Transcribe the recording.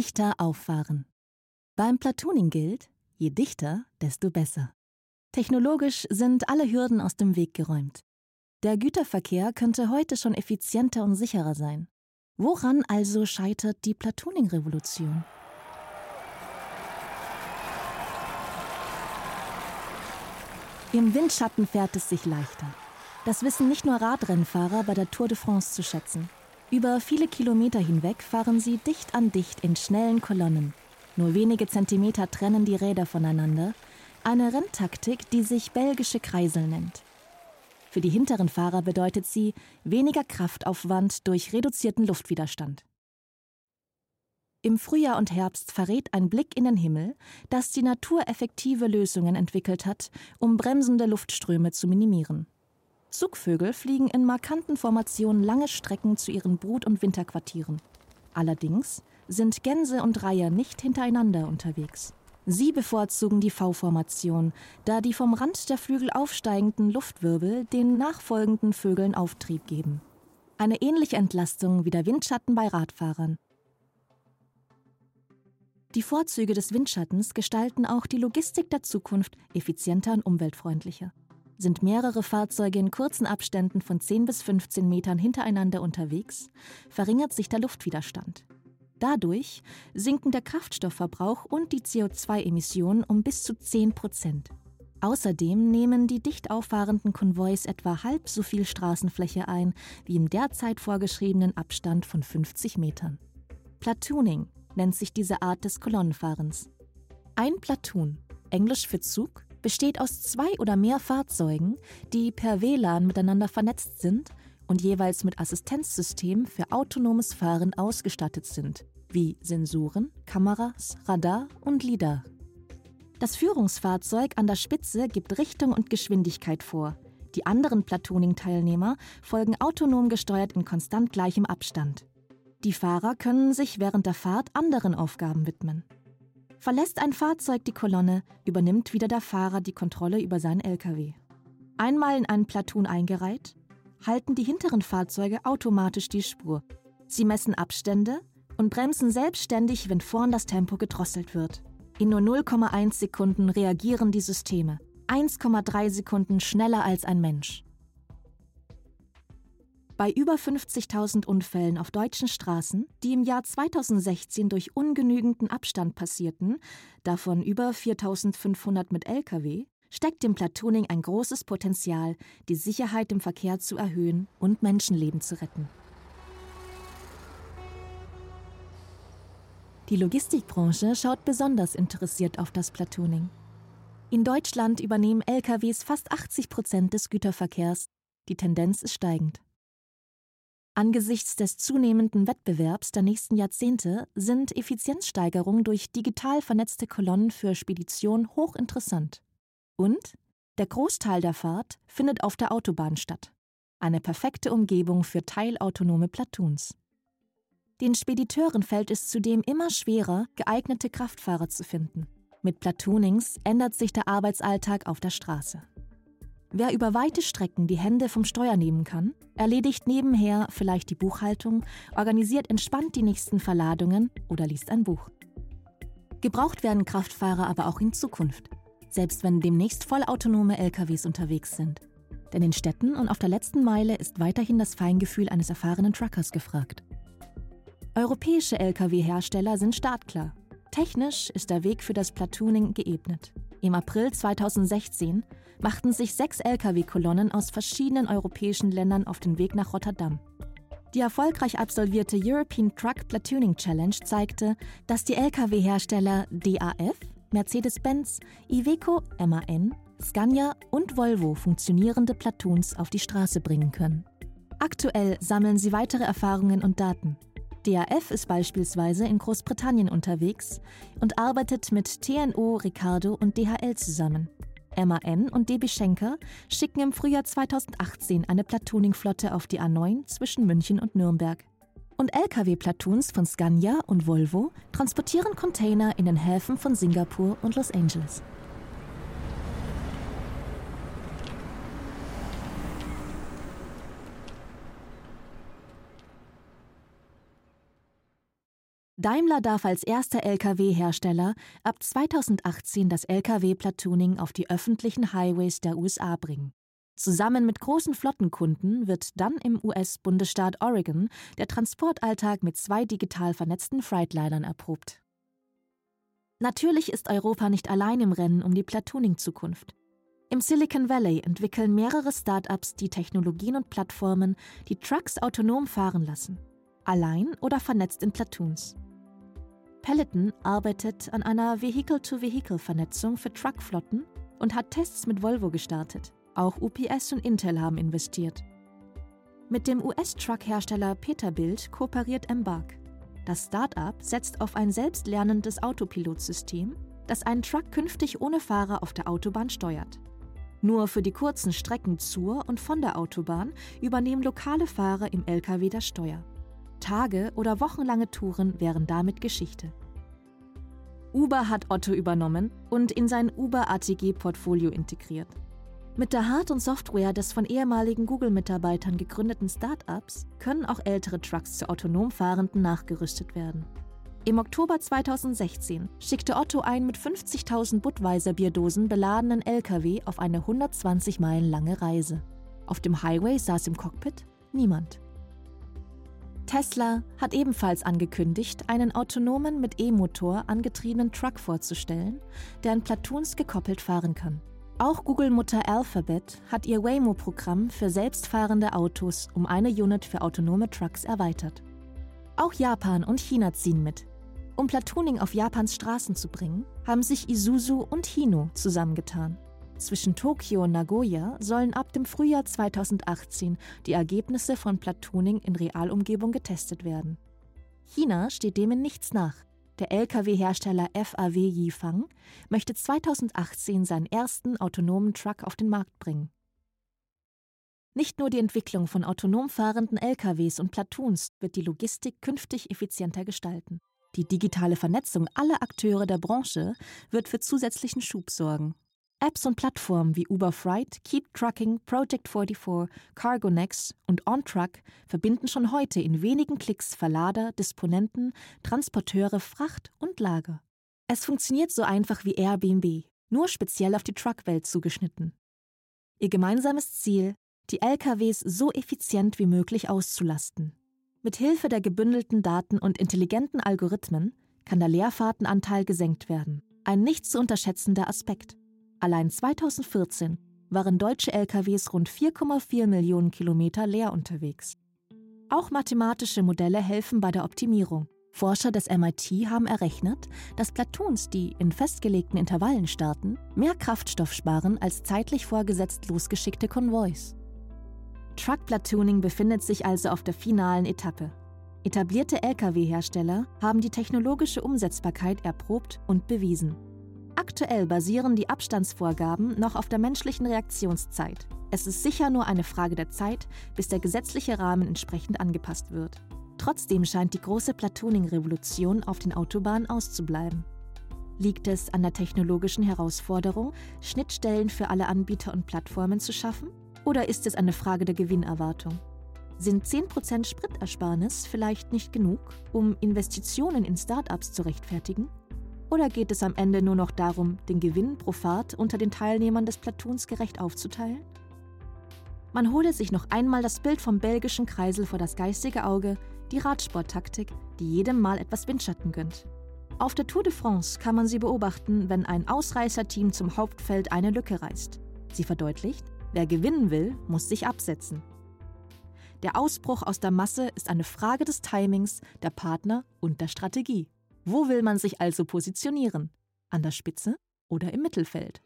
Dichter auffahren. Beim Platooning gilt, je dichter, desto besser. Technologisch sind alle Hürden aus dem Weg geräumt. Der Güterverkehr könnte heute schon effizienter und sicherer sein. Woran also scheitert die Platooning-Revolution? Im Windschatten fährt es sich leichter. Das wissen nicht nur Radrennfahrer bei der Tour de France zu schätzen. Über viele Kilometer hinweg fahren sie dicht an dicht in schnellen Kolonnen. Nur wenige Zentimeter trennen die Räder voneinander. Eine Renntaktik, die sich belgische Kreisel nennt. Für die hinteren Fahrer bedeutet sie weniger Kraftaufwand durch reduzierten Luftwiderstand. Im Frühjahr und Herbst verrät ein Blick in den Himmel, dass die Natur effektive Lösungen entwickelt hat, um bremsende Luftströme zu minimieren. Zugvögel fliegen in markanten Formationen lange Strecken zu ihren Brut- und Winterquartieren. Allerdings sind Gänse und Reiher nicht hintereinander unterwegs. Sie bevorzugen die V-Formation, da die vom Rand der Flügel aufsteigenden Luftwirbel den nachfolgenden Vögeln Auftrieb geben. Eine ähnliche Entlastung wie der Windschatten bei Radfahrern. Die Vorzüge des Windschattens gestalten auch die Logistik der Zukunft effizienter und umweltfreundlicher. Sind mehrere Fahrzeuge in kurzen Abständen von 10 bis 15 Metern hintereinander unterwegs, verringert sich der Luftwiderstand. Dadurch sinken der Kraftstoffverbrauch und die CO2-Emissionen um bis zu 10 Prozent. Außerdem nehmen die dicht auffahrenden Konvois etwa halb so viel Straßenfläche ein wie im derzeit vorgeschriebenen Abstand von 50 Metern. Platooning nennt sich diese Art des Kolonnenfahrens. Ein Platoon, englisch für Zug, besteht aus zwei oder mehr Fahrzeugen, die per WLAN miteinander vernetzt sind und jeweils mit Assistenzsystemen für autonomes Fahren ausgestattet sind, wie Sensoren, Kameras, Radar und LIDAR. Das Führungsfahrzeug an der Spitze gibt Richtung und Geschwindigkeit vor. Die anderen Platooning-Teilnehmer folgen autonom gesteuert in konstant gleichem Abstand. Die Fahrer können sich während der Fahrt anderen Aufgaben widmen. Verlässt ein Fahrzeug die Kolonne, übernimmt wieder der Fahrer die Kontrolle über seinen LKW. Einmal in einen Platoon eingereiht, halten die hinteren Fahrzeuge automatisch die Spur. Sie messen Abstände und bremsen selbstständig, wenn vorn das Tempo gedrosselt wird. In nur 0,1 Sekunden reagieren die Systeme. 1,3 Sekunden schneller als ein Mensch. Bei über 50.000 Unfällen auf deutschen Straßen, die im Jahr 2016 durch ungenügenden Abstand passierten, davon über 4.500 mit Lkw, steckt im Platooning ein großes Potenzial, die Sicherheit im Verkehr zu erhöhen und Menschenleben zu retten. Die Logistikbranche schaut besonders interessiert auf das Platooning. In Deutschland übernehmen LKWs fast 80 Prozent des Güterverkehrs. Die Tendenz ist steigend. Angesichts des zunehmenden Wettbewerbs der nächsten Jahrzehnte sind Effizienzsteigerungen durch digital vernetzte Kolonnen für Spedition hochinteressant. Und der Großteil der Fahrt findet auf der Autobahn statt. Eine perfekte Umgebung für teilautonome Platoons. Den Spediteuren fällt es zudem immer schwerer, geeignete Kraftfahrer zu finden. Mit Platoonings ändert sich der Arbeitsalltag auf der Straße. Wer über weite Strecken die Hände vom Steuer nehmen kann, erledigt nebenher vielleicht die Buchhaltung, organisiert entspannt die nächsten Verladungen oder liest ein Buch. Gebraucht werden Kraftfahrer aber auch in Zukunft, selbst wenn demnächst vollautonome LKWs unterwegs sind. Denn in Städten und auf der letzten Meile ist weiterhin das Feingefühl eines erfahrenen Truckers gefragt. Europäische Lkw-Hersteller sind startklar. Technisch ist der Weg für das Platooning geebnet. Im April 2016 machten sich sechs Lkw-Kolonnen aus verschiedenen europäischen Ländern auf den Weg nach Rotterdam. Die erfolgreich absolvierte European Truck Platooning Challenge zeigte, dass die Lkw-Hersteller DAF, Mercedes-Benz, Iveco, MAN, Scania und Volvo funktionierende Platoons auf die Straße bringen können. Aktuell sammeln sie weitere Erfahrungen und Daten. DAF ist beispielsweise in Großbritannien unterwegs und arbeitet mit TNO, Ricardo und DHL zusammen. MAN und DB Schenker schicken im Frühjahr 2018 eine Platooning-Flotte auf die A9 zwischen München und Nürnberg. Und Lkw-Platoons von Scania und Volvo transportieren Container in den Häfen von Singapur und Los Angeles. Daimler darf als erster Lkw-Hersteller ab 2018 das Lkw-Platooning auf die öffentlichen Highways der USA bringen. Zusammen mit großen Flottenkunden wird dann im US-Bundesstaat Oregon der Transportalltag mit zwei digital vernetzten Freightlinern erprobt. Natürlich ist Europa nicht allein im Rennen um die Platooning-Zukunft. Im Silicon Valley entwickeln mehrere Start-ups die Technologien und Plattformen, die Trucks autonom fahren lassen, allein oder vernetzt in Platoons. Peloton arbeitet an einer Vehicle-to-Vehicle-Vernetzung für Truckflotten und hat Tests mit Volvo gestartet. Auch UPS und Intel haben investiert. Mit dem US-Truck-Hersteller Peterbilt kooperiert Embark. Das Start-up setzt auf ein selbstlernendes Autopilotsystem, das einen Truck künftig ohne Fahrer auf der Autobahn steuert. Nur für die kurzen Strecken zur und von der Autobahn übernehmen lokale Fahrer im Lkw das Steuer. Tage oder wochenlange Touren wären damit Geschichte. Uber hat Otto übernommen und in sein Uber ATG-Portfolio integriert. Mit der Hard- und Software des von ehemaligen Google-Mitarbeitern gegründeten Start-ups können auch ältere Trucks zu autonom fahrenden nachgerüstet werden. Im Oktober 2016 schickte Otto einen mit 50.000 Budweiser Bierdosen beladenen LKW auf eine 120 Meilen lange Reise. Auf dem Highway saß im Cockpit niemand. Tesla hat ebenfalls angekündigt, einen autonomen mit E-Motor angetriebenen Truck vorzustellen, der an Platoons gekoppelt fahren kann. Auch Google-Mutter Alphabet hat ihr Waymo-Programm für selbstfahrende Autos um eine Unit für autonome Trucks erweitert. Auch Japan und China ziehen mit. Um Platooning auf Japans Straßen zu bringen, haben sich Isuzu und Hino zusammengetan. Zwischen Tokio und Nagoya sollen ab dem Frühjahr 2018 die Ergebnisse von Platooning in Realumgebung getestet werden. China steht dem in nichts nach. Der Lkw-Hersteller FAW Yifang möchte 2018 seinen ersten autonomen Truck auf den Markt bringen. Nicht nur die Entwicklung von autonom fahrenden LKWs und Platoons wird die Logistik künftig effizienter gestalten. Die digitale Vernetzung aller Akteure der Branche wird für zusätzlichen Schub sorgen. Apps und Plattformen wie Uber Freight, Keep Trucking, Project 44, CargoNex und OnTruck verbinden schon heute in wenigen Klicks Verlader, Disponenten, Transporteure, Fracht und Lager. Es funktioniert so einfach wie Airbnb, nur speziell auf die Truckwelt zugeschnitten. Ihr gemeinsames Ziel, die LKWs so effizient wie möglich auszulasten. Mit Hilfe der gebündelten Daten und intelligenten Algorithmen kann der Leerfahrtenanteil gesenkt werden. Ein nicht zu unterschätzender Aspekt. Allein 2014 waren deutsche LKWs rund 4,4 Millionen Kilometer leer unterwegs. Auch mathematische Modelle helfen bei der Optimierung. Forscher des MIT haben errechnet, dass Platoons, die in festgelegten Intervallen starten, mehr Kraftstoff sparen als zeitlich vorgesetzt losgeschickte Konvois. Truck-Platooning befindet sich also auf der finalen Etappe. Etablierte Lkw-Hersteller haben die technologische Umsetzbarkeit erprobt und bewiesen. Aktuell basieren die Abstandsvorgaben noch auf der menschlichen Reaktionszeit. Es ist sicher nur eine Frage der Zeit, bis der gesetzliche Rahmen entsprechend angepasst wird. Trotzdem scheint die große Platooning-Revolution auf den Autobahnen auszubleiben. Liegt es an der technologischen Herausforderung, Schnittstellen für alle Anbieter und Plattformen zu schaffen? Oder ist es eine Frage der Gewinnerwartung? Sind 10% Spritersparnis vielleicht nicht genug, um Investitionen in Startups zu rechtfertigen? Oder geht es am Ende nur noch darum, den Gewinn pro Fahrt unter den Teilnehmern des Platoons gerecht aufzuteilen? Man hole sich noch einmal das Bild vom belgischen Kreisel vor das geistige Auge, die Radsporttaktik, die jedem Mal etwas Windschatten gönnt. Auf der Tour de France kann man sie beobachten, wenn ein Ausreißerteam zum Hauptfeld eine Lücke reißt. Sie verdeutlicht, wer gewinnen will, muss sich absetzen. Der Ausbruch aus der Masse ist eine Frage des Timings, der Partner und der Strategie. Wo will man sich also positionieren? An der Spitze oder im Mittelfeld?